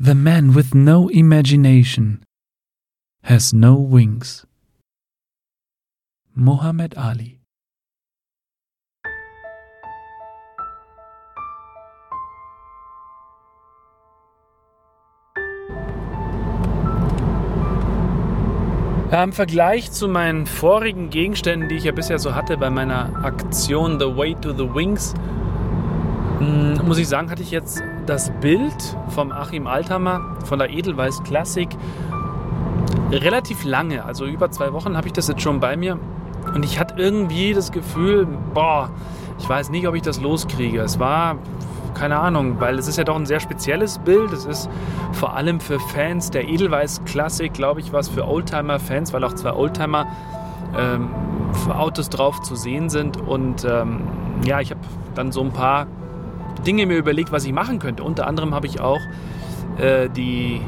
The man with no imagination has no wings. Muhammad Ali Ja, Im Vergleich zu meinen vorigen Gegenständen, die ich ja bisher so hatte bei meiner Aktion The Way to the Wings, hm, muss ich sagen, hatte ich jetzt das Bild vom Achim Althammer von der Edelweiß Klassik relativ lange, also über zwei Wochen habe ich das jetzt schon bei mir und ich hatte irgendwie das Gefühl, boah, ich weiß nicht, ob ich das loskriege. Es war keine Ahnung, weil es ist ja doch ein sehr spezielles Bild. Es ist vor allem für Fans der Edelweiß-Klassik, glaube ich, was für Oldtimer-Fans, weil auch zwei Oldtimer ähm, Autos drauf zu sehen sind. Und ähm, ja, ich habe dann so ein paar Dinge mir überlegt, was ich machen könnte. Unter anderem habe ich auch äh, die,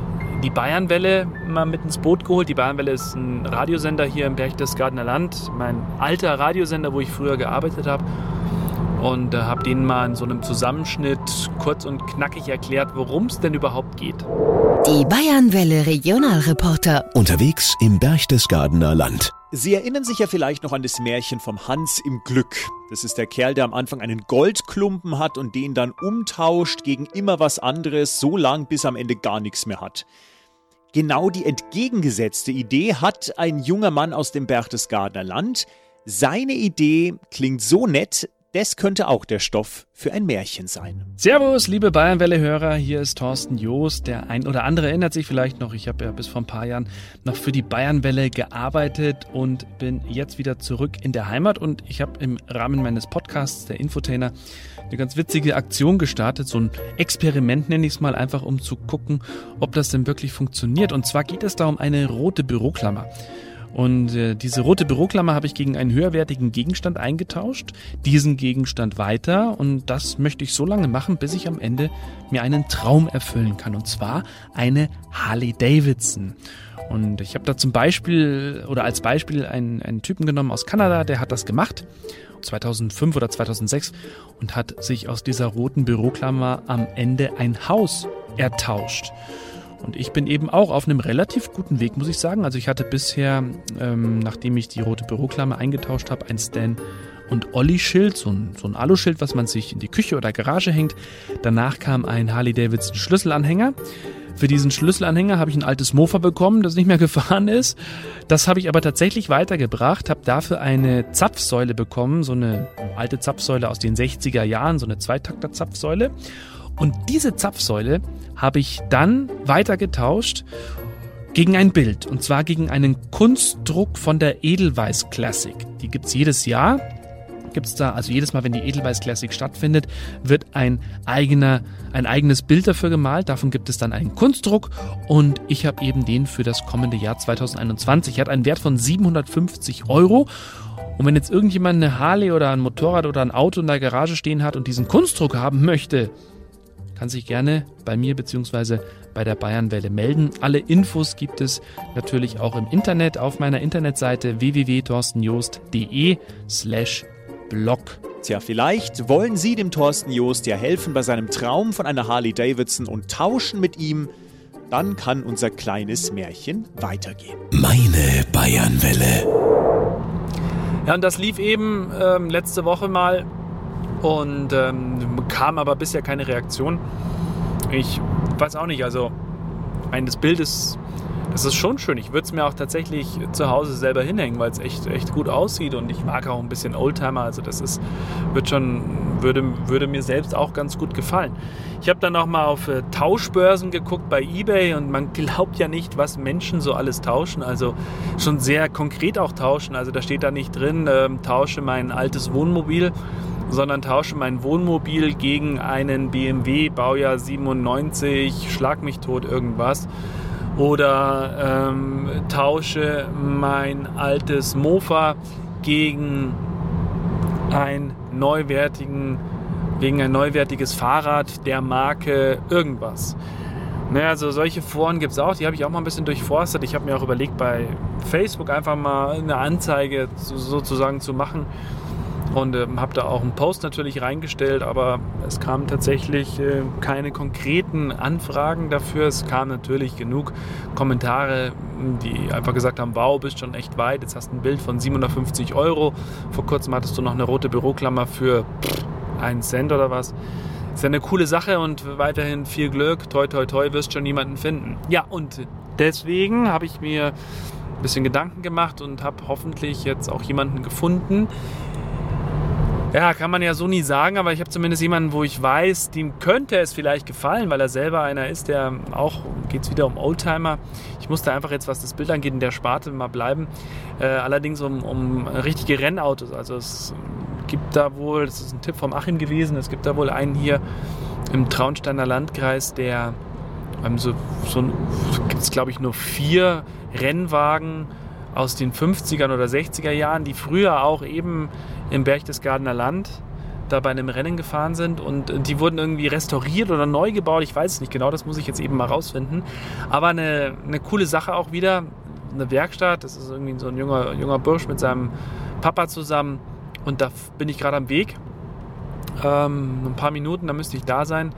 die Bayernwelle mal mit ins Boot geholt. Die Bayernwelle ist ein Radiosender hier im Berchtesgadener Land, mein alter Radiosender, wo ich früher gearbeitet habe und äh, habe denen mal in so einem Zusammenschnitt kurz und knackig erklärt, worum es denn überhaupt geht. Die Bayernwelle Regionalreporter. Unterwegs im Berchtesgadener Land. Sie erinnern sich ja vielleicht noch an das Märchen vom Hans im Glück. Das ist der Kerl, der am Anfang einen Goldklumpen hat und den dann umtauscht gegen immer was anderes, so lang bis am Ende gar nichts mehr hat. Genau die entgegengesetzte Idee hat ein junger Mann aus dem Berchtesgadener Land. Seine Idee klingt so nett, das könnte auch der Stoff für ein Märchen sein. Servus, liebe Bayernwelle-Hörer, hier ist Thorsten Joost. Der ein oder andere erinnert sich vielleicht noch, ich habe ja bis vor ein paar Jahren noch für die Bayernwelle gearbeitet und bin jetzt wieder zurück in der Heimat und ich habe im Rahmen meines Podcasts, der Infotainer, eine ganz witzige Aktion gestartet, so ein Experiment nenne ich es mal, einfach um zu gucken, ob das denn wirklich funktioniert. Und zwar geht es da um eine rote Büroklammer. Und äh, diese rote Büroklammer habe ich gegen einen höherwertigen Gegenstand eingetauscht, diesen Gegenstand weiter und das möchte ich so lange machen, bis ich am Ende mir einen Traum erfüllen kann und zwar eine Harley Davidson. Und ich habe da zum Beispiel oder als Beispiel einen, einen Typen genommen aus Kanada, der hat das gemacht. 2005 oder 2006 und hat sich aus dieser roten Büroklammer am Ende ein Haus ertauscht. Und ich bin eben auch auf einem relativ guten Weg, muss ich sagen. Also ich hatte bisher, ähm, nachdem ich die rote Büroklammer eingetauscht habe, ein Stan und Olli-Schild, so ein, so ein Aluschild, was man sich in die Küche oder Garage hängt. Danach kam ein Harley-Davidson Schlüsselanhänger. Für diesen Schlüsselanhänger habe ich ein altes Mofa bekommen, das nicht mehr gefahren ist. Das habe ich aber tatsächlich weitergebracht, habe dafür eine Zapfsäule bekommen, so eine alte Zapfsäule aus den 60er Jahren, so eine Zweitakter-Zapfsäule. Und diese Zapfsäule habe ich dann weiter getauscht gegen ein Bild. Und zwar gegen einen Kunstdruck von der Edelweiß Classic. Die gibt es jedes Jahr. Gibt es da, also jedes Mal, wenn die Edelweiß Classic stattfindet, wird ein eigener, ein eigenes Bild dafür gemalt. Davon gibt es dann einen Kunstdruck und ich habe eben den für das kommende Jahr 2021. Er hat einen Wert von 750 Euro. Und wenn jetzt irgendjemand eine Harley oder ein Motorrad oder ein Auto in der Garage stehen hat und diesen Kunstdruck haben möchte, kann sich gerne bei mir bzw. bei der Bayernwelle melden. Alle Infos gibt es natürlich auch im Internet auf meiner Internetseite www.torstenjoost.de slash blog. Tja, vielleicht wollen Sie dem Thorsten Joost ja helfen bei seinem Traum von einer Harley Davidson und tauschen mit ihm. Dann kann unser kleines Märchen weitergehen. Meine Bayernwelle. Ja, und das lief eben ähm, letzte Woche mal und ähm, kam aber bisher keine Reaktion. Ich weiß auch nicht, also eines Bildes, das ist schon schön. Ich würde es mir auch tatsächlich zu Hause selber hinhängen, weil es echt, echt gut aussieht und ich mag auch ein bisschen Oldtimer. Also das ist, wird schon, würde, würde mir selbst auch ganz gut gefallen. Ich habe dann auch mal auf äh, Tauschbörsen geguckt bei eBay und man glaubt ja nicht, was Menschen so alles tauschen. Also schon sehr konkret auch tauschen. Also da steht da nicht drin, äh, tausche mein altes Wohnmobil sondern tausche mein Wohnmobil gegen einen BMW Baujahr 97, schlag mich tot irgendwas. Oder ähm, tausche mein altes Mofa gegen ein neuwertigen, gegen ein neuwertiges Fahrrad der Marke irgendwas. Naja, also solche Foren gibt es auch, die habe ich auch mal ein bisschen durchforstet. Ich habe mir auch überlegt, bei Facebook einfach mal eine Anzeige sozusagen zu machen und äh, habe da auch einen Post natürlich reingestellt, aber es kamen tatsächlich äh, keine konkreten Anfragen dafür. Es kamen natürlich genug Kommentare, die einfach gesagt haben, wow, bist schon echt weit, jetzt hast du ein Bild von 750 Euro. Vor kurzem hattest du noch eine rote Büroklammer für einen Cent oder was. Ist ja eine coole Sache und weiterhin viel Glück. Toi, toi, toi, wirst schon jemanden finden. Ja, und deswegen habe ich mir ein bisschen Gedanken gemacht und habe hoffentlich jetzt auch jemanden gefunden, ja, kann man ja so nie sagen, aber ich habe zumindest jemanden, wo ich weiß, dem könnte es vielleicht gefallen, weil er selber einer ist, der auch, geht es wieder um Oldtimer. Ich musste einfach jetzt, was das Bild angeht, in der Sparte mal bleiben. Äh, allerdings um, um richtige Rennautos. Also es gibt da wohl, das ist ein Tipp vom Achim gewesen, es gibt da wohl einen hier im Traunsteiner Landkreis, der ähm, so, so gibt es glaube ich nur vier Rennwagen aus den 50er oder 60er Jahren, die früher auch eben im Berchtesgadener Land da bei einem Rennen gefahren sind und die wurden irgendwie restauriert oder neu gebaut. Ich weiß es nicht genau, das muss ich jetzt eben mal rausfinden. Aber eine, eine coole Sache auch wieder, eine Werkstatt. Das ist irgendwie so ein junger, junger Bursch mit seinem Papa zusammen und da bin ich gerade am Weg. Ähm, ein paar Minuten, da müsste ich da sein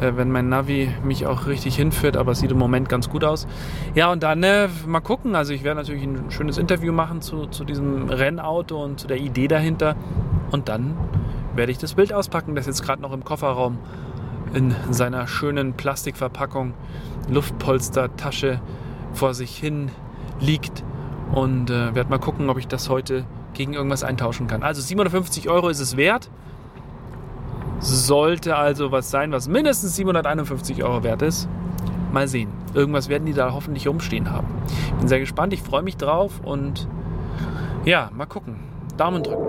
äh, wenn mein Navi mich auch richtig hinführt, aber es sieht im Moment ganz gut aus. Ja, und dann äh, mal gucken. Also ich werde natürlich ein schönes Interview machen zu, zu diesem Rennauto und zu der Idee dahinter. Und dann werde ich das Bild auspacken, das jetzt gerade noch im Kofferraum in seiner schönen Plastikverpackung, Luftpolstertasche vor sich hin liegt. Und äh, werde mal gucken, ob ich das heute gegen irgendwas eintauschen kann. Also 750 Euro ist es wert. Sollte also was sein, was mindestens 751 Euro wert ist. Mal sehen. Irgendwas werden die da hoffentlich rumstehen haben. Bin sehr gespannt, ich freue mich drauf und ja, mal gucken. Daumen drücken.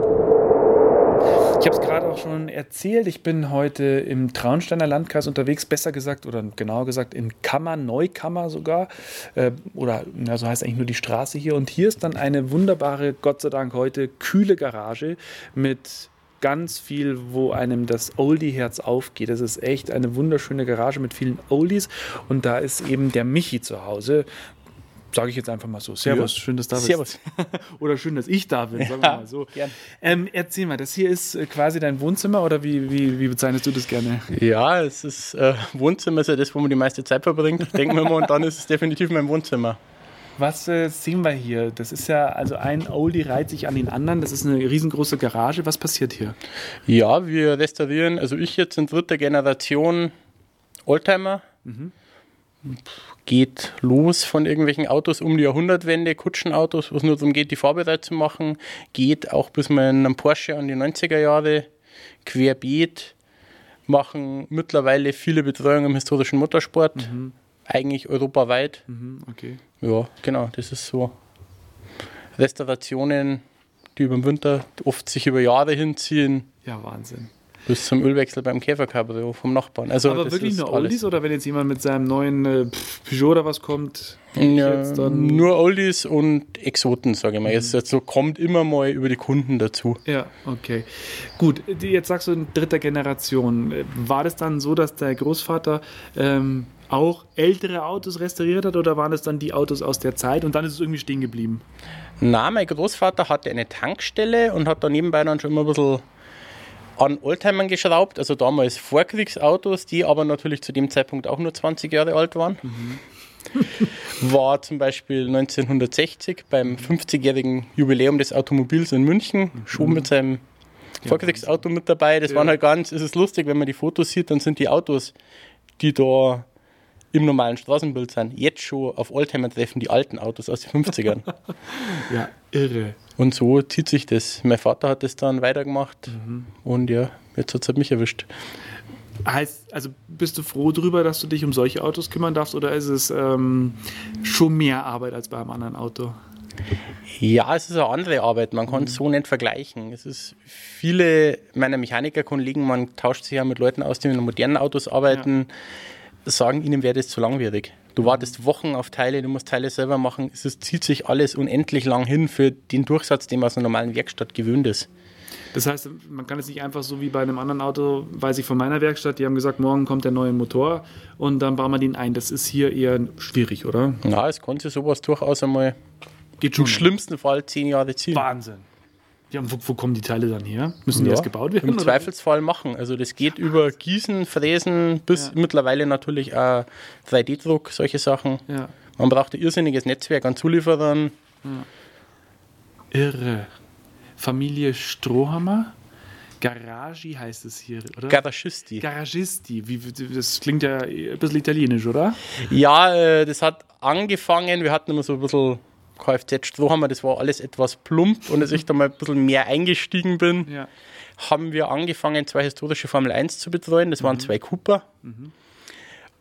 Ich habe es gerade auch schon erzählt, ich bin heute im Traunsteiner Landkreis unterwegs, besser gesagt oder genauer gesagt in Kammer, Neukammer sogar. Äh, oder ja, so heißt eigentlich nur die Straße hier. Und hier ist dann eine wunderbare, Gott sei Dank heute, kühle Garage mit ganz viel, wo einem das Oldie-Herz aufgeht. Das ist echt eine wunderschöne Garage mit vielen Oldies und da ist eben der Michi zu Hause. Sage ich jetzt einfach mal so. Servus, ja. schön, dass du da bist. Servus. oder schön, dass ich da bin, sagen wir mal so. Ähm, erzähl mal, das hier ist äh, quasi dein Wohnzimmer oder wie, wie, wie bezeichnest du das gerne? Ja, es ist äh, Wohnzimmer ist ja das, wo man die meiste Zeit verbringt, denken wir mal, und dann ist es definitiv mein Wohnzimmer. Was äh, sehen wir hier? Das ist ja, also ein Oldie reiht sich an den anderen. Das ist eine riesengroße Garage. Was passiert hier? Ja, wir restaurieren, also ich jetzt in dritter Generation Oldtimer. Mhm. Geht los von irgendwelchen Autos um die Jahrhundertwende, Kutschenautos, wo es nur darum geht, die Farbe reit zu machen. Geht auch bis mal in einem Porsche an die 90er Jahre. Querbeet. Machen mittlerweile viele Betreuungen im historischen Motorsport. Mhm eigentlich europaweit. Mhm, okay. Ja, genau, das ist so. Restaurationen, die über den Winter oft sich über Jahre hinziehen. Ja, Wahnsinn. Bis zum Ölwechsel beim Käfercabrio vom Nachbarn. Also Aber wirklich nur Oldies oder wenn jetzt jemand mit seinem neuen äh, Peugeot oder was kommt? Ja, nur Oldies und Exoten, sage ich mal. Mhm. Jetzt, jetzt so kommt immer mal über die Kunden dazu. Ja, okay. Gut, jetzt sagst du in dritter Generation. War das dann so, dass der Großvater ähm, auch ältere Autos restauriert hat oder waren es dann die Autos aus der Zeit und dann ist es irgendwie stehen geblieben? Na, mein Großvater hatte eine Tankstelle und hat da nebenbei dann schon immer ein bisschen an Oldtimern geschraubt, also damals Vorkriegsautos, die aber natürlich zu dem Zeitpunkt auch nur 20 Jahre alt waren. Mhm. War zum Beispiel 1960 beim 50-jährigen Jubiläum des Automobils in München mhm. schon mit seinem Vorkriegsauto mit dabei. Das ja. waren halt ganz, es ist lustig, wenn man die Fotos sieht, dann sind die Autos, die da im normalen Straßenbild sind, jetzt schon auf Oldtimer-Treffen die alten Autos aus den 50ern. ja, irre. Und so zieht sich das. Mein Vater hat das dann weitergemacht mhm. und ja, jetzt hat es halt mich erwischt. Heißt, also bist du froh darüber, dass du dich um solche Autos kümmern darfst oder ist es ähm, schon mehr Arbeit als bei einem anderen Auto? Ja, es ist eine andere Arbeit. Man kann es mhm. so nicht vergleichen. Es ist viele meiner Mechanikerkollegen, man tauscht sich ja mit Leuten aus, die mit modernen Autos arbeiten. Ja sagen, ihnen wäre das zu langwierig. Du wartest Wochen auf Teile, du musst Teile selber machen. Es zieht sich alles unendlich lang hin für den Durchsatz, den man aus einer normalen Werkstatt gewöhnt ist. Das heißt, man kann es nicht einfach so wie bei einem anderen Auto, weiß ich von meiner Werkstatt, die haben gesagt, morgen kommt der neue Motor und dann bauen wir den ein. Das ist hier eher schwierig, oder? Ja, es konnte sowas durchaus einmal Geht schon im schlimmsten Fall zehn Jahre ziehen. Wahnsinn. Ja, und wo, wo kommen die Teile dann her? Müssen die Ja, erst gebaut werden? Im oder? Zweifelsfall machen. Also das geht über Gießen, Fräsen bis Ja. mittlerweile natürlich auch 3D-Druck, solche Sachen. Ja. Man braucht ein irrsinniges Netzwerk an Zulieferern. Irre. Familie Strohhammer? Garagi heißt es hier, oder? Garagisti. Garagisti. Wie, wie- das klingt ja ein bisschen italienisch, oder? Ja, äh, das hat angefangen. Wir hatten immer so ein bisschen Kfz-Strohhammer, das war alles etwas plump. Und als ich da mal ein bisschen mehr eingestiegen bin, Ja. haben wir angefangen, zwei historische Formel 1 zu betreuen. Das waren zwei Cooper.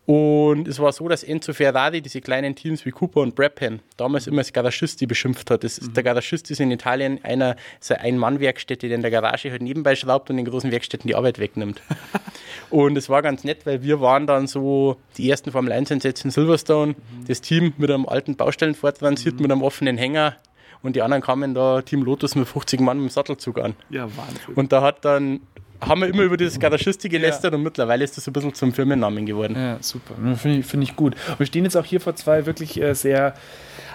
Und es war so, dass Enzo Ferrari diese kleinen Teams wie Cooper und Brabham damals immer als Garagisti beschimpft hat. Das ist, Der Garagist ist in Italien einer so ein Ein-Mann-Werkstätte, der in der Garage halt nebenbei schraubt und in großen Werkstätten die Arbeit wegnimmt. und es war ganz nett, weil wir waren dann so die ersten Formel 1-Einsätze in Silverstone, das Team mit einem alten Baustellenvortransit, mit einem offenen Hänger. Und die anderen kamen da, Team Lotus mit 50 Mann mit dem Sattelzug an. Ja, Wahnsinn. Und da hat dann, haben wir immer über dieses Garagisti gelästert und mittlerweile ist das so ein bisschen zum Firmennamen geworden. Ja, super. Finde ich, find ich gut. Wir stehen jetzt auch hier vor zwei wirklich äh, sehr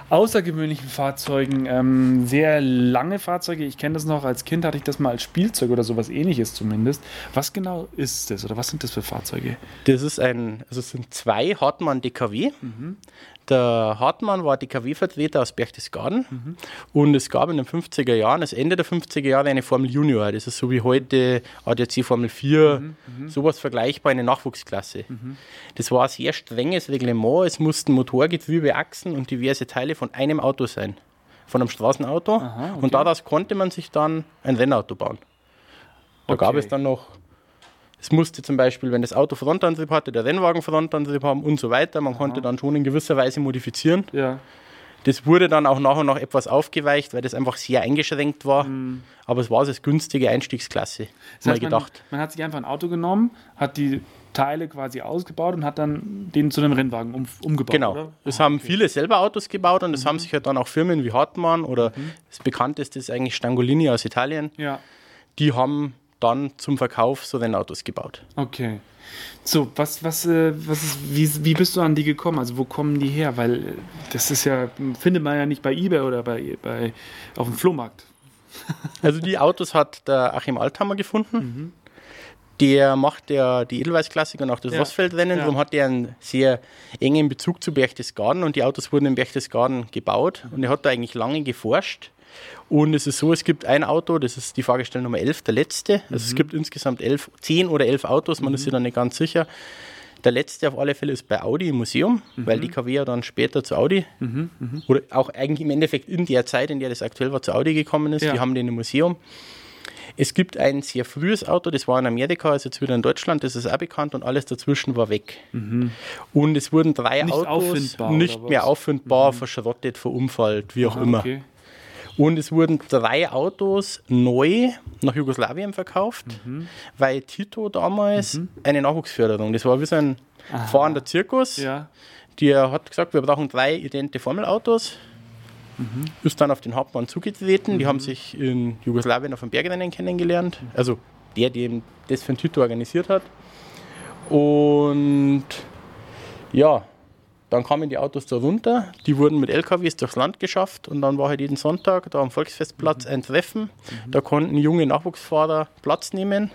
außergewöhnlichen Fahrzeugen. Ähm, sehr lange Fahrzeuge. Ich kenne das noch, als Kind hatte ich das mal als Spielzeug oder sowas ähnliches zumindest. Was genau ist das oder was sind das für Fahrzeuge? Das ist ein, also es sind zwei Hartmann DKW. Der Hartmann war DKW-Vertreter aus Berchtesgaden und es gab in den 50er Jahren, das Ende der 50er Jahre, eine Formel Junior. Das ist so wie heute ADAC Formel 4, sowas vergleichbar, eine Nachwuchsklasse. Das war ein sehr strenges Reglement. Es mussten Motor, Getriebe, Achsen und diverse Teile von einem Auto sein. Von einem Straßenauto. Aha, okay. Und daraus konnte man sich dann ein Rennauto bauen. Da gab Okay. es dann noch es musste zum Beispiel, wenn das Auto Frontantrieb hatte, der Rennwagen Frontantrieb haben und so weiter. Man konnte dann schon in gewisser Weise modifizieren. Ja. Das wurde dann auch nach und nach etwas aufgeweicht, weil das einfach sehr eingeschränkt war. Aber es war so das günstige Einstiegsklasse, Mhm. Das mal heißt, man, gedacht. man hat sich einfach ein Auto genommen, hat die Teile quasi ausgebaut und hat dann den zu einem Rennwagen um, umgebaut. Genau. Oder? Es haben viele selber Autos gebaut und Mhm. es haben sich halt dann auch Firmen wie Hartmann oder das bekannteste ist eigentlich Stangolini aus Italien, Ja. die haben dann zum Verkauf so Rennautos gebaut. Okay. So, was, was, äh, was ist, wie, wie bist du an die gekommen? Also wo kommen die her? Weil äh, das ist ja, findet man ja nicht bei eBay oder bei, bei auf dem Flohmarkt. Also die Autos hat der Achim Althammer gefunden. Der macht ja die Edelweiß-Klassik und auch das Ja. Rossfeldrennen. Ja. Darum hat er einen sehr engen Bezug zu Berchtesgaden und die Autos wurden in Berchtesgaden gebaut. Und er hat da eigentlich lange geforscht. Und es ist so, es gibt ein Auto, das ist die Fahrgestell Nummer 11, der letzte. Also es gibt insgesamt elf, 10 oder 11 Autos, man ist sich da nicht ganz sicher. Der letzte auf alle Fälle ist bei Audi im Museum, weil die KW ja dann später zu Audi oder auch eigentlich im Endeffekt in der Zeit, in der das aktuell war, zu Audi gekommen ist. Ja. Die haben den im Museum. Es gibt ein sehr frühes Auto, das war in Amerika, ist jetzt wieder in Deutschland, das ist auch bekannt und alles dazwischen war weg. Und es wurden drei Nicht Autos nicht mehr auffindbar, verschrottet, verunfallt, wie auch Ah, immer. Okay. Und es wurden drei Autos neu nach Jugoslawien verkauft, Mhm. weil Tito damals eine Nachwuchsförderung, das war wie so ein fahrender Zirkus, Ja. der hat gesagt, wir brauchen drei idente Formelautos. Mhm. Ist dann auf den Hauptmann zugetreten. Die haben sich in Jugoslawien auf dem Bergrennen kennengelernt. Also der, der das für den Tito organisiert hat. Und ja, dann kamen die Autos da runter. Die wurden mit LKWs durchs Land geschafft. Und dann war halt jeden Sonntag da am Volksfestplatz ein Treffen. Da konnten junge Nachwuchsfahrer Platz nehmen,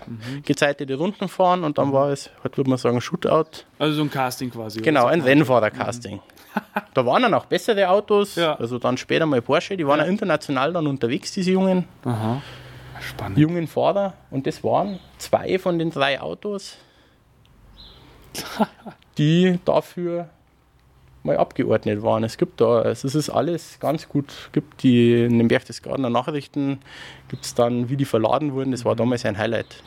gezeitete Runden fahren. Und dann war es, heute würde man sagen, Shootout. Also so ein Casting quasi. Genau, ein Rennfahrercasting. da waren dann auch bessere Autos, Ja. also dann später mal Porsche, die waren ja. international dann unterwegs, diese jungen, Aha. Spannend. jungen Fahrer. Und das waren zwei von den drei Autos, die dafür mal abgeordnet waren. Es gibt da, also es ist alles ganz gut, gibt die in den Berchtesgadener Nachrichten, gibt es dann, wie die verladen wurden, das war damals ein Highlight.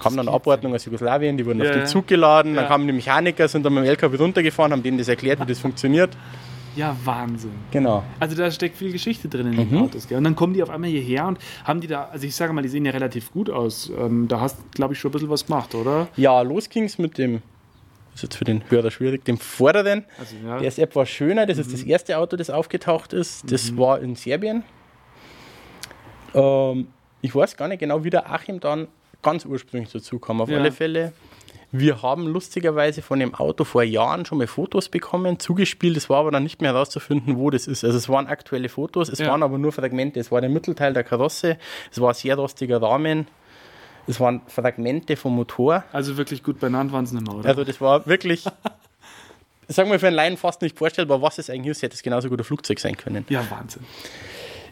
Kam dann eine Abordnung aus Jugoslawien, die wurden Ja, auf den. Zug geladen, Ja. dann kamen die Mechaniker, sind dann mit dem LKW runtergefahren, haben denen das erklärt, wie das funktioniert. Ja, Wahnsinn. Genau. Also da steckt viel Geschichte drin in den Mhm. Autos. Gell? Und dann kommen die auf einmal hierher und haben die da, also ich sage mal, die sehen ja relativ gut aus. Ähm, da hast, glaube ich, schon ein bisschen was gemacht, oder? Ja, los ging es mit dem, ist jetzt für den Hörer schwierig, dem vorderen. Also, ja. Der ist etwas schöner, das ist das erste Auto, das aufgetaucht ist. Das war in Serbien. Ähm, ich weiß gar nicht genau, wie der Achim dann ganz ursprünglich dazu kam. Auf Ja. alle Fälle Wir haben lustigerweise von dem Auto vor Jahren schon mal Fotos bekommen, zugespielt. Es war aber dann nicht mehr herauszufinden, wo das ist. Also es waren aktuelle Fotos, es Ja. waren aber nur Fragmente. Es war der Mittelteil der Karosse, es war ein sehr rostiger Rahmen, es waren Fragmente vom Motor. Also wirklich gut benannt waren sie nicht mehr, oder? Also das war wirklich, sagen wir für einen Laien fast nicht vorstellbar, was es eigentlich ist. Hätte es genauso gut ein Flugzeug sein können. ja, Wahnsinn.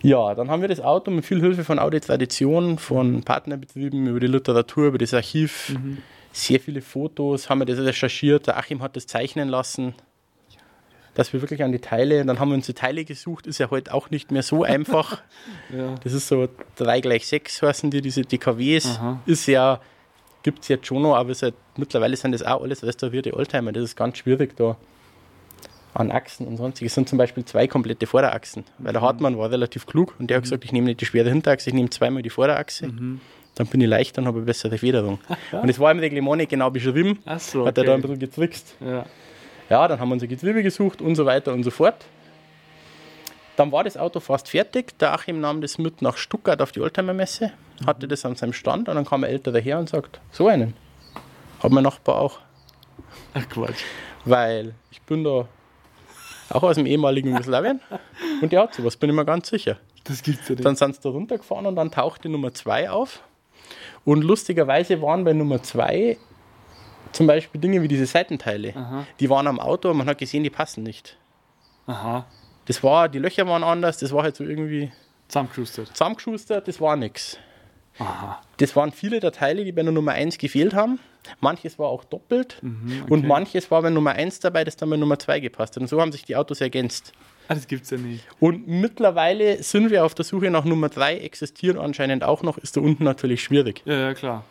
Ja, dann haben wir das Auto mit viel Hilfe von Audi Tradition, von Partnerbetrieben, über die Literatur, über das Archiv, sehr viele Fotos, haben wir das recherchiert. Der Achim hat das zeichnen lassen, dass wir wirklich an die Teile, dann haben wir uns die Teile gesucht, ist ja heute auch nicht mehr so einfach. Ja. Das ist so 3 gleich 6 heißen die, diese DKWs. Aha. Ist ja, gibt es jetzt schon noch, aber seit, mittlerweile sind das auch alles restaurierte Oldtimer. Das ist ganz schwierig da an Achsen und sonstiges. Es sind zum Beispiel zwei komplette Vorderachsen, weil der Hartmann war relativ klug und der hat gesagt, ich nehme nicht die schwere Hinterachse, ich nehme zweimal die Vorderachse. Dann bin ich leichter und habe eine bessere Federung. Und es war im Reglement nicht genau beschrieben. Ach so, Hat er da ein okay. bisschen getrickst. Ja. Ja, dann haben wir unser Getriebe gesucht und so weiter und so fort. Dann war das Auto fast fertig. Der Achim nahm das mit nach Stuttgart auf die Oldtimer-Messe, hatte das an seinem Stand und dann kam ein älterer her und sagt, so einen hat mein Nachbar auch. Ach Quatsch. Weil ich bin da auch aus dem ehemaligen Jugoslawien und der hat sowas, bin ich mir ganz sicher. Das gibt's ja nicht. Dann sind sie da runtergefahren und dann tauchte Nummer 2 auf. Und lustigerweise waren bei Nummer 2 zum Beispiel Dinge wie diese Seitenteile. Aha. Die waren am Auto und man hat gesehen, die passen nicht. Aha. Das war, die Löcher waren anders, das war halt so irgendwie Zusammengeschustert. zusammengeschustert, das war nix. Aha. Das waren viele der Teile, die bei der Nummer 1 gefehlt haben. Manches war auch doppelt Mhm, und manches war bei Nummer 1 dabei, das dann bei Nummer 2 gepasst hat. Und so haben sich die Autos ergänzt. Ah, das gibt's ja nicht. Und mittlerweile sind wir auf der Suche nach Nummer 3, existieren anscheinend auch noch, ist da unten natürlich schwierig. Ja, ja, klar.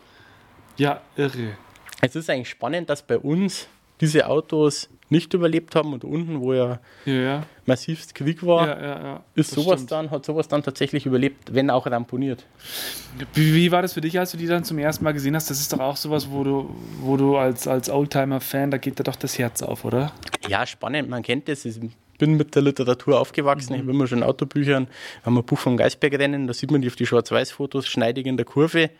Ja, irre. Es ist eigentlich spannend, dass bei uns diese Autos nicht überlebt haben und unten, wo ja Ja, ja. massivst Krieg war, Ja, ist sowas stimmt. dann, hat sowas dann tatsächlich überlebt, wenn auch ramponiert. Wie, wie war das für dich, als du die dann zum ersten Mal gesehen hast? Das ist doch auch sowas, wo du, wo du als, als Oldtimer-Fan, da geht dir doch das Herz auf, oder? Ja, spannend, man kennt das. Ich bin mit der Literatur aufgewachsen, ich habe immer schon Autobüchern, haben ein Buch vom Geisbergrennen, da sieht man die auf die Schwarz-Weiß-Fotos schneidig in der Kurve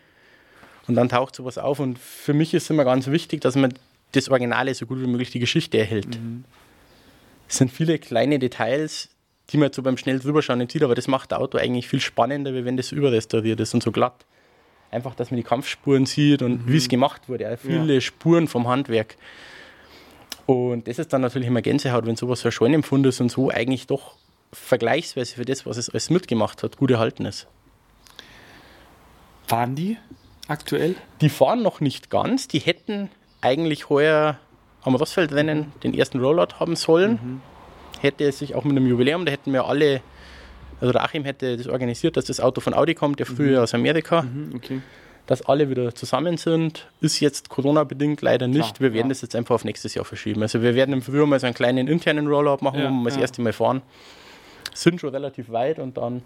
und dann taucht sowas auf und für mich ist immer ganz wichtig, dass man das Originale so gut wie möglich die Geschichte erhält. Es sind viele kleine Details, die man so beim schnell drüberschauen nicht sieht, aber das macht das Auto eigentlich viel spannender, wie wenn das überrestauriert ist und so glatt. Einfach, dass man die Kampfspuren sieht und wie es gemacht wurde. Ja, viele Spuren vom Handwerk. Und das ist dann natürlich immer Gänsehaut, wenn sowas so ein Scheunenpfund ist und so eigentlich doch vergleichsweise für das, was es alles mitgemacht hat, gut erhalten ist. Waren die aktuell? Die fahren noch nicht ganz. Die hätten eigentlich heuer am Rossfeldrennen den ersten Rollout haben sollen. Hätte es sich auch mit einem Jubiläum, da hätten wir alle, also der Achim hätte das organisiert, dass das Auto von Audi kommt, der früher aus Amerika, Hm, okay. dass alle wieder zusammen sind. Ist jetzt Corona-bedingt leider nicht. Klar, wir werden ja. das jetzt einfach auf nächstes Jahr verschieben. Also wir werden im Frühjahr mal so einen kleinen internen Rollout machen, Ja, wo wir mal das ja. erste Mal fahren. Sind schon relativ weit und dann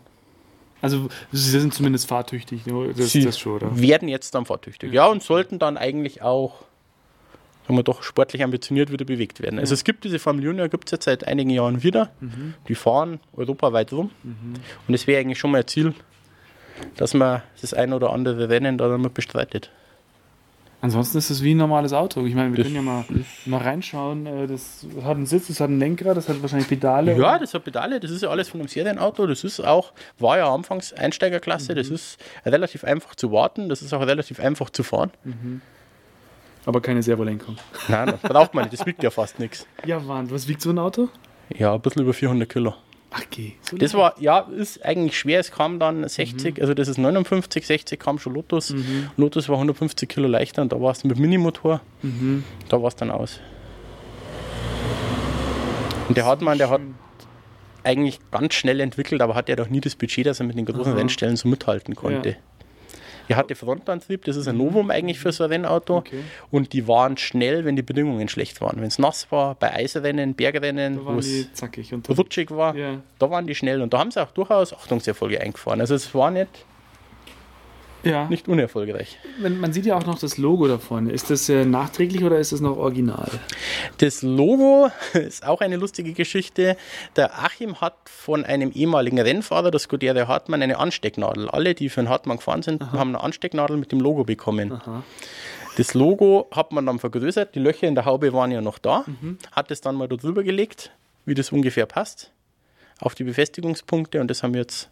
Also, sie sind zumindest fahrtüchtig, ne? das, Sie das schon, oder? werden jetzt dann fahrtüchtig. Ja, und sollten dann eigentlich auch, sagen wir doch, sportlich ambitioniert wieder bewegt werden. Also es gibt diese Formel Junior, gibt es jetzt seit einigen Jahren wieder. Mhm. Die fahren europaweit rum. Und es wäre eigentlich schon mal ein Ziel, dass man das ein oder andere Rennen da dann mal bestreitet. Ansonsten ist es wie ein normales Auto. Ich meine, wir Das können ja mal, mal reinschauen. äh, Das hat einen Sitz, das hat ein Lenkrad, das hat wahrscheinlich Pedale. Ja, das hat Pedale, das ist ja alles von einem Serienauto. Das ist auch, war ja anfangs Einsteigerklasse, das ist relativ einfach zu warten, das ist auch relativ einfach zu fahren. aber keine Servolenkung. Nein, das braucht man nicht, das wiegt ja fast nichts. Ja, Wahnsinn. Was wiegt so ein Auto? Ja, ein bisschen über 400 Kilo. Ach, geh. So Das war, ja, ist eigentlich schwer. Es kam dann 60, also das ist 59, 60 kam schon Lotus. Lotus war 150 Kilo leichter und da war es mit Minimotor. Da war es dann aus. Und der Hartmann, der hat eigentlich ganz schnell entwickelt, aber hatte ja doch nie das Budget, dass er mit den großen Aha. Rennstellen so mithalten konnte. Ja. Er hatte Frontantrieb, das ist ein Novum eigentlich für so ein Rennauto. Okay. Und die waren schnell, wenn die Bedingungen schlecht waren. Wenn es nass war, bei Eisrennen, Bergrennen, wo es die rutschig war, Ja. da waren die schnell und da haben sie auch durchaus Achtungserfolge eingefahren. Also es war nicht, ja. nicht unerfolgreich. Man, man sieht ja auch noch das Logo da vorne. Ist das äh, nachträglich oder ist das noch original? Das Logo ist auch eine lustige Geschichte. Der Achim hat von einem ehemaligen Rennfahrer, der Scuderia Hartmann, eine Anstecknadel. Alle, die für den Hartmann gefahren sind, haben eine Anstecknadel mit dem Logo bekommen. Aha. Das Logo hat man dann vergrößert, die Löcher in der Haube waren ja noch da, hat es dann mal da drüber gelegt, wie das ungefähr passt, auf die Befestigungspunkte und das haben wir jetzt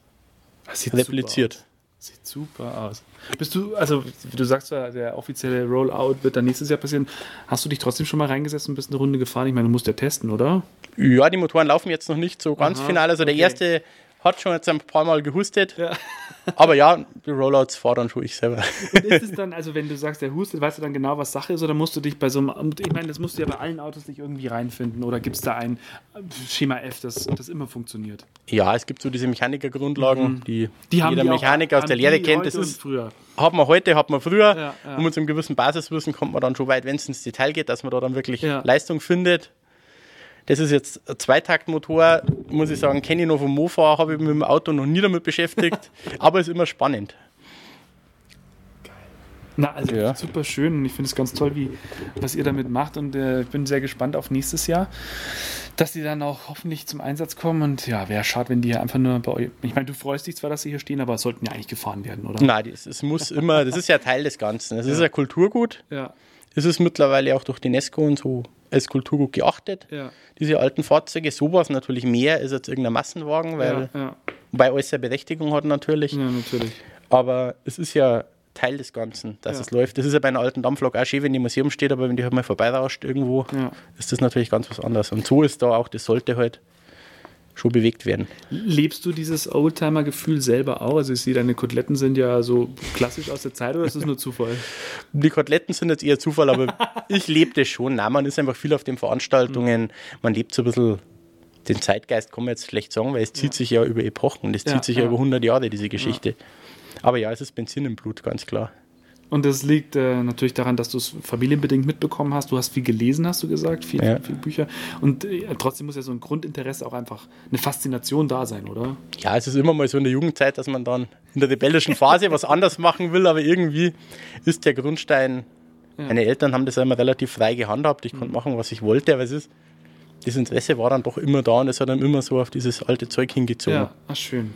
Das repliziert. Sieht super aus. Bist du, also wie du sagst, zwar, der offizielle Rollout wird dann nächstes Jahr passieren. Hast du dich trotzdem schon mal reingesetzt und bist eine Runde gefahren? Ich meine, du musst ja testen, oder? Ja, die Motoren laufen jetzt noch nicht so ganz Aha, final. Also der okay. erste hat schon jetzt ein paar Mal gehustet. Ja. Aber ja, die Rollouts dann schon ich selber. Und ist es dann, also wenn du sagst, der hustet, weißt du dann genau, was Sache ist, oder musst du dich bei so einem, und ich meine, das musst du ja bei allen Autos nicht irgendwie reinfinden, oder gibt es da ein Schema F, das, das immer funktioniert? Ja, es gibt so diese Mechanikergrundlagen, die, Mhm. Die haben jeder die auch- Mechaniker aus haben der Lehre die kennt. Das ist, früher. hat man heute, hat man früher. Ja, ja. Und mit so einem gewissen Basiswissen kommt man dann schon weit, wenn es ins Detail geht, dass man da dann wirklich Ja. Leistung findet. Das ist jetzt ein Zweitaktmotor, muss ich sagen, kenne ich noch vom Mofa, habe ich mich mit dem Auto noch nie damit beschäftigt, aber ist immer spannend. Na, also Ja. super schön und ich finde es ganz toll, wie, was ihr damit macht und äh, ich bin sehr gespannt auf nächstes Jahr, dass die dann auch hoffentlich zum Einsatz kommen und ja, wäre schade, wenn die hier einfach nur bei euch, ich meine, du freust dich zwar, dass sie hier stehen, aber es sollten ja eigentlich gefahren werden, oder? Nein, das, es muss immer, das ist ja Teil des Ganzen. Es ist Ja. Kulturgut. Ja, Es ist mittlerweile auch durch die UNESCO und so als Kulturgut geachtet. ja, Diese alten Fahrzeuge, sowas natürlich mehr als jetzt irgendein Massenwagen, weil ja, ja, wobei alles seine Berechtigung hat natürlich. ja, natürlich. Aber es ist ja Teil des Ganzen, dass Ja. es läuft. Das ist ja bei einer alten Dampflok auch schön, wenn die im Museum steht, aber wenn die halt mal vorbeirauscht irgendwo, ist das natürlich ganz was anderes. Und so ist da auch, das sollte halt schon bewegt werden. Lebst du dieses Oldtimer-Gefühl selber auch? Also ich sehe, deine Koteletten sind ja so klassisch aus der Zeit oder ist das nur Zufall? Die Koteletten sind jetzt eher Zufall, aber ich lebe das schon. Nein, man ist einfach viel auf den Veranstaltungen, man lebt so ein bisschen den Zeitgeist, kann man jetzt schlecht sagen, weil es zieht sich ja über Epochen, das Ja, zieht sich ja, ja. über 100 Jahre, diese Geschichte. Aber ja, es ist Benzin im Blut, ganz klar. Und das liegt äh, natürlich daran, dass du es familienbedingt mitbekommen hast. Du hast viel gelesen, hast du gesagt, viel, Ja. viel Bücher. Und äh, trotzdem muss ja so ein Grundinteresse auch einfach eine Faszination da sein, oder? Ja, es ist immer mal so in der Jugendzeit, dass man dann in der rebellischen Phase was anders machen will, aber irgendwie ist der Grundstein. Meine Eltern haben das ja immer relativ frei gehandhabt. Ich konnte machen, was ich wollte, aber es ist, das Interesse war dann doch immer da und es hat dann immer so auf dieses alte Zeug hingezogen. Ja, ach schön.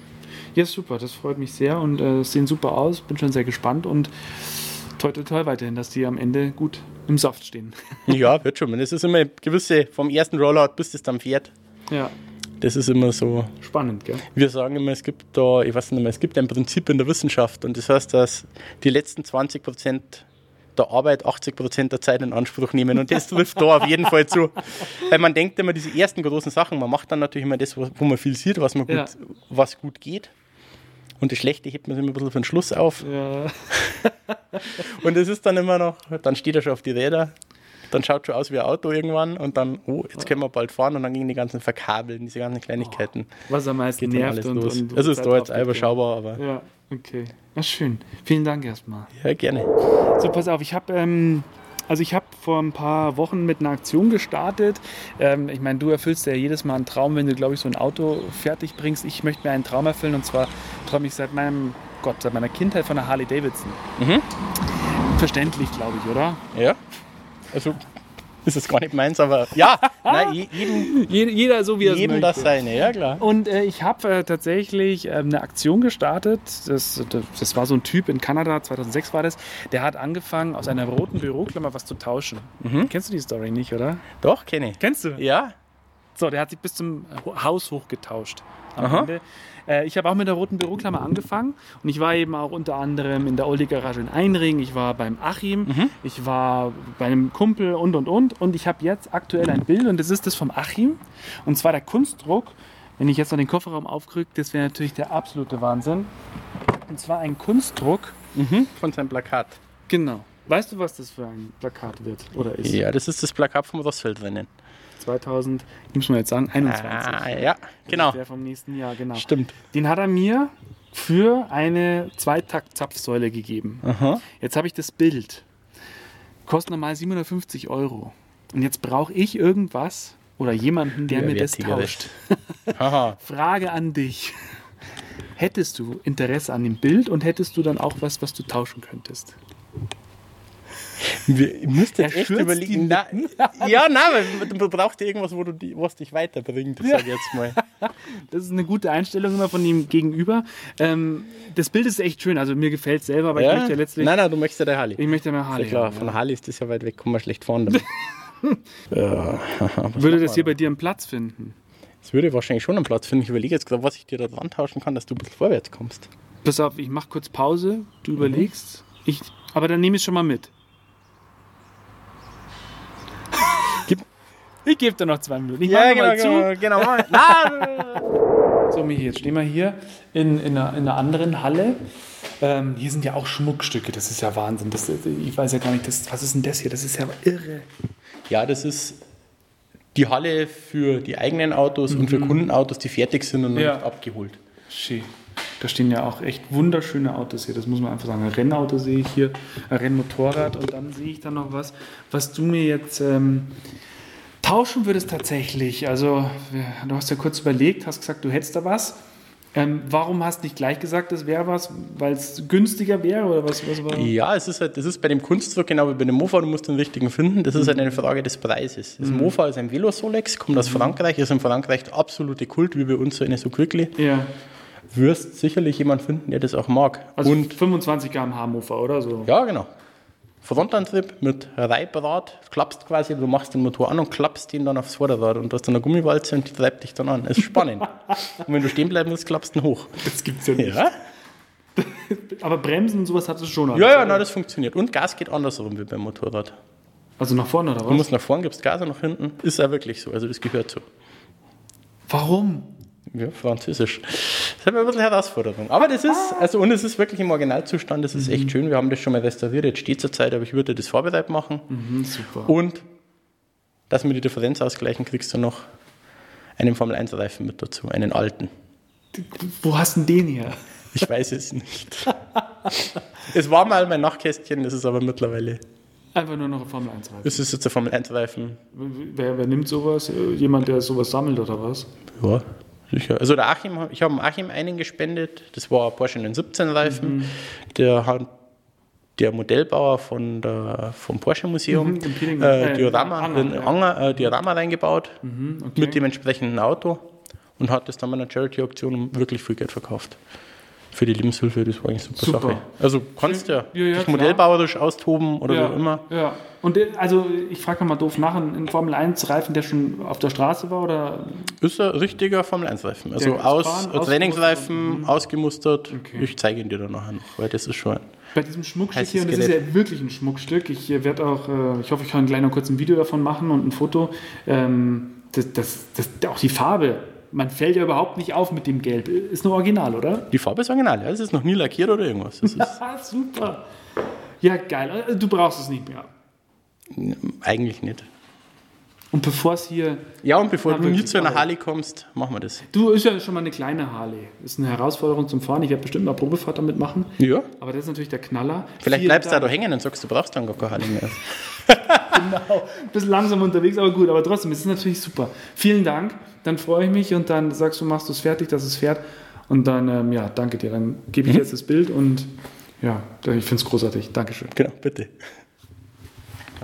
Ja, super, das freut mich sehr und äh, es sehen super aus. Bin schon sehr gespannt und toi, toi, toi weiterhin, dass die am Ende gut im Saft stehen. Ja, wird schon. Es ist immer gewisse, vom ersten Rollout bis das dann fährt. ja, Das ist immer so. spannend, gell? Wir sagen immer, es gibt da, ich weiß nicht mehr, es gibt ein Prinzip in der Wissenschaft und das heißt, dass die letzten 20 Prozent der Arbeit 80 Prozent der Zeit in Anspruch nehmen und das trifft da auf jeden Fall zu. Weil man denkt immer, diese ersten großen Sachen, man macht dann natürlich immer das, wo man viel sieht, was, man gut, Ja. was gut geht. Und das Schlechte hebt man sich immer ein bisschen für den Schluss auf. Ja, Und es ist dann immer noch, dann steht er schon auf die Räder, dann schaut schon aus wie ein Auto irgendwann und dann, oh, jetzt können wir bald fahren und dann gingen die ganzen Verkabeln, diese ganzen Kleinigkeiten. was am meisten Geht nervt alles und, los. und es ist da jetzt überschaubar, aber Ja, okay. Ja, schön. Vielen Dank erstmal. ja, gerne. So, pass auf, ich habe ähm, also ich habe vor ein paar Wochen mit einer Aktion gestartet. Ähm, ich meine, du erfüllst ja jedes Mal einen Traum, wenn du, glaube ich, so ein Auto fertig bringst. Ich möchte mir einen Traum erfüllen und zwar träume ich seit meinem Gott, seit meiner Kindheit von der Harley Davidson. Mhm. Verständlich, glaube ich, oder? Ja. Also ist es gar nicht meins, aber ja, nein, je- jedem, Jeder, so wie er jedem das seine, ja klar. Und äh, ich habe äh, tatsächlich ähm, eine Aktion gestartet. Das, das, das war so ein Typ in Kanada, 2006 war das. Der hat angefangen, aus einer roten Büroklammer was zu tauschen. Kennst du die Story nicht, oder? Doch, kenne ich. Kennst du? Ja, So, der hat sich bis zum Haus hochgetauscht. Am Aha. Ende. Äh, ich habe auch mit der roten Büroklammer angefangen und ich war eben auch unter anderem in der Oldie Garage in Einring, ich war beim Achim, ich war bei einem Kumpel und und und und ich habe jetzt aktuell ein Bild und das ist das vom Achim und zwar der Kunstdruck. Wenn ich jetzt noch den Kofferraum aufkrüge, das wäre natürlich der absolute Wahnsinn. Und zwar ein Kunstdruck. mhm. von seinem Plakat. Genau. Weißt du, was das für ein Plakat wird oder ist? Ja, das ist das Plakat vom Rossfeldrennen. 2000, ich muss mal jetzt sagen, 21. Ah, ja, genau. Der vom nächsten Jahr, genau. Stimmt. Den hat er mir für eine Zweitakt-Zapfsäule gegeben. Aha. Jetzt habe ich das Bild. Kostet normal 750 Euro. Und jetzt brauche ich irgendwas oder jemanden, der mir das tauscht. Frage an dich. Hättest du Interesse an dem Bild und hättest du dann auch was, was du tauschen könntest? Wir, ich müsste jetzt Er echt überlegen. Na, ja, nein, du brauchst ja irgendwas, wo du die, was dich weiterbringt, sag ich jetzt mal. Das ist eine gute Einstellung immer von ihm gegenüber. Ähm, das Bild ist echt schön, also mir gefällt es selber, aber ich möchte ja letztlich. nein, nein, du möchtest ja der Harley. Ich möchte mehr Harley. Ja, klar, haben, von ja. Harley ist das ja weit weg, kommen wir schlecht damit. ja, Würde das hier bei dir einen Platz finden? das würde wahrscheinlich schon einen Platz finden. Ich überlege jetzt gerade, was ich dir da dran tauschen kann, dass du ein bisschen vorwärts kommst. Pass auf, ich mache kurz Pause, du überlegst. Ich, aber dann nehme ich es schon mal mit. Ich gebe dir noch zwei Minuten. Ich mache mal zu. genau. genau. So, Michi, jetzt stehen wir hier in, in, einer, in einer anderen Halle. Ähm, hier sind ja auch Schmuckstücke, das ist ja Wahnsinn. Das, ich weiß ja gar nicht, das, was ist denn das hier? Das ist ja irre. ja, das ist die Halle für die eigenen Autos und für Kundenautos, die fertig sind und noch Ja. nicht abgeholt. Schön. Da stehen ja auch echt wunderschöne Autos hier, das muss man einfach sagen. Ein Rennauto sehe ich hier, ein Rennmotorrad und dann sehe ich da noch was, was du mir jetzt ähm, tauschen würdest tatsächlich. Also, du hast ja kurz überlegt, hast gesagt, du hättest da was. Ähm, warum hast du nicht gleich gesagt, das wäre was, weil es günstiger wäre oder was? was war? Ja, es ist halt, das ist bei dem Kunstwerk genau wie bei dem Mofa, du musst den richtigen finden. Das ist halt eine Frage des Preises. Das Mofa ist ein Velosolex, kommt aus Frankreich, ist in Frankreich der absolute Kult, wie bei uns so eine so quickly. Ja, Wirst sicherlich jemand finden, der das auch mag. also und 25 km/h Mofa oder so. ja, genau. Frontantrieb mit Reibrad, klappst quasi, du machst den Motor an und klappst ihn dann aufs Vorderrad und du hast dann eine Gummiwalze und die treibt dich dann an. Ist spannend. und wenn du stehen bleiben willst, klappst du hoch. Das gibt's ja nicht. Ja? Aber Bremsen und sowas hat es schon. alles, Ja, ja, oder? na, das funktioniert. Und Gas geht andersrum wie beim Motorrad. Also nach vorne oder Du was? musst nach vorn, gibst Gas und nach hinten. Ist ja wirklich so, also das gehört so. Warum? Ja, Französisch. Das ist aber ein bisschen Herausforderung. Aber das ist, also und es ist wirklich im Originalzustand, das ist echt schön. Wir haben das schon mal restauriert, jetzt steht zur Zeit, aber ich würde das vorbereit machen. Mhm, super. Und dass wir die Differenz ausgleichen, kriegst du noch einen Formel 1 Reifen mit dazu, einen alten. Wo hast du denn den hier? Ich weiß es nicht. es war mal mein Nachtkästchen, das ist aber mittlerweile. Einfach nur noch ein Formel 1 Reifen. Das ist jetzt der Formel 1 Reifen. Wer, wer nimmt sowas? Jemand, der sowas sammelt oder was? Ja, sicher. Also der Achim, ich habe Achim einen gespendet. Das war ein Porsche 917 Reifen. Der hat der Modellbauer von der, vom Porsche Museum Mhm, äh, äh, Diorama, Anger, den ja. Mhm, Anger, äh, Diorama reingebaut okay. mit dem entsprechenden Auto und hat das dann bei einer Charity-Auktion um wirklich viel Geld verkauft. Für die Lebenshilfe, das war eigentlich super, Super. Sache. Also kannst ja, Ja, ja, dich modellbauerisch austoben oder ja, wie auch immer. Ja. Und äh, also ich frage mal doof nach, ein Formel 1 Reifen, der schon auf der Straße war oder Ist ein richtiger Formel 1 Reifen. Also aus, fahren, Trainingsreifen, ausgemustert. Okay. Ich zeige ihn dir dann nachher noch, weil das ist schon. bei diesem Schmuckstück hier, und das ist ja wirklich ein Schmuckstück. Ich äh, werde auch, äh, ich hoffe, ich kann gleich noch kurz ein Video davon machen und ein Foto. Ähm, das, das, das, auch die Farbe, man fällt ja überhaupt nicht auf mit dem Gelb. Ist nur original, oder? Die Farbe ist original, ja. Es ist noch nie lackiert oder irgendwas. Ah, super. Ja, geil. Äh, Du brauchst es nicht mehr. eigentlich nicht. Und bevor es hier Ja, und bevor du nie wirklich, zu einer Harley kommst, machen wir das. Du ist ja schon mal eine kleine Harley. Ist eine Herausforderung zum Fahren. Ich werde bestimmt mal Probefahrt damit machen. Ja. Aber das ist natürlich der Knaller. Vielleicht Vielen bleibst du da hängen und sagst, du brauchst dann gar keine Harley mehr. Ein bisschen langsam unterwegs, aber gut. Aber trotzdem, es ist natürlich super. Vielen Dank. Dann freue ich mich und dann sagst du, machst du es fertig, dass es fährt. Und dann, ähm, ja, danke dir. Dann gebe ich jetzt das Bild und ja, ich finde es großartig. Dankeschön. Genau, bitte.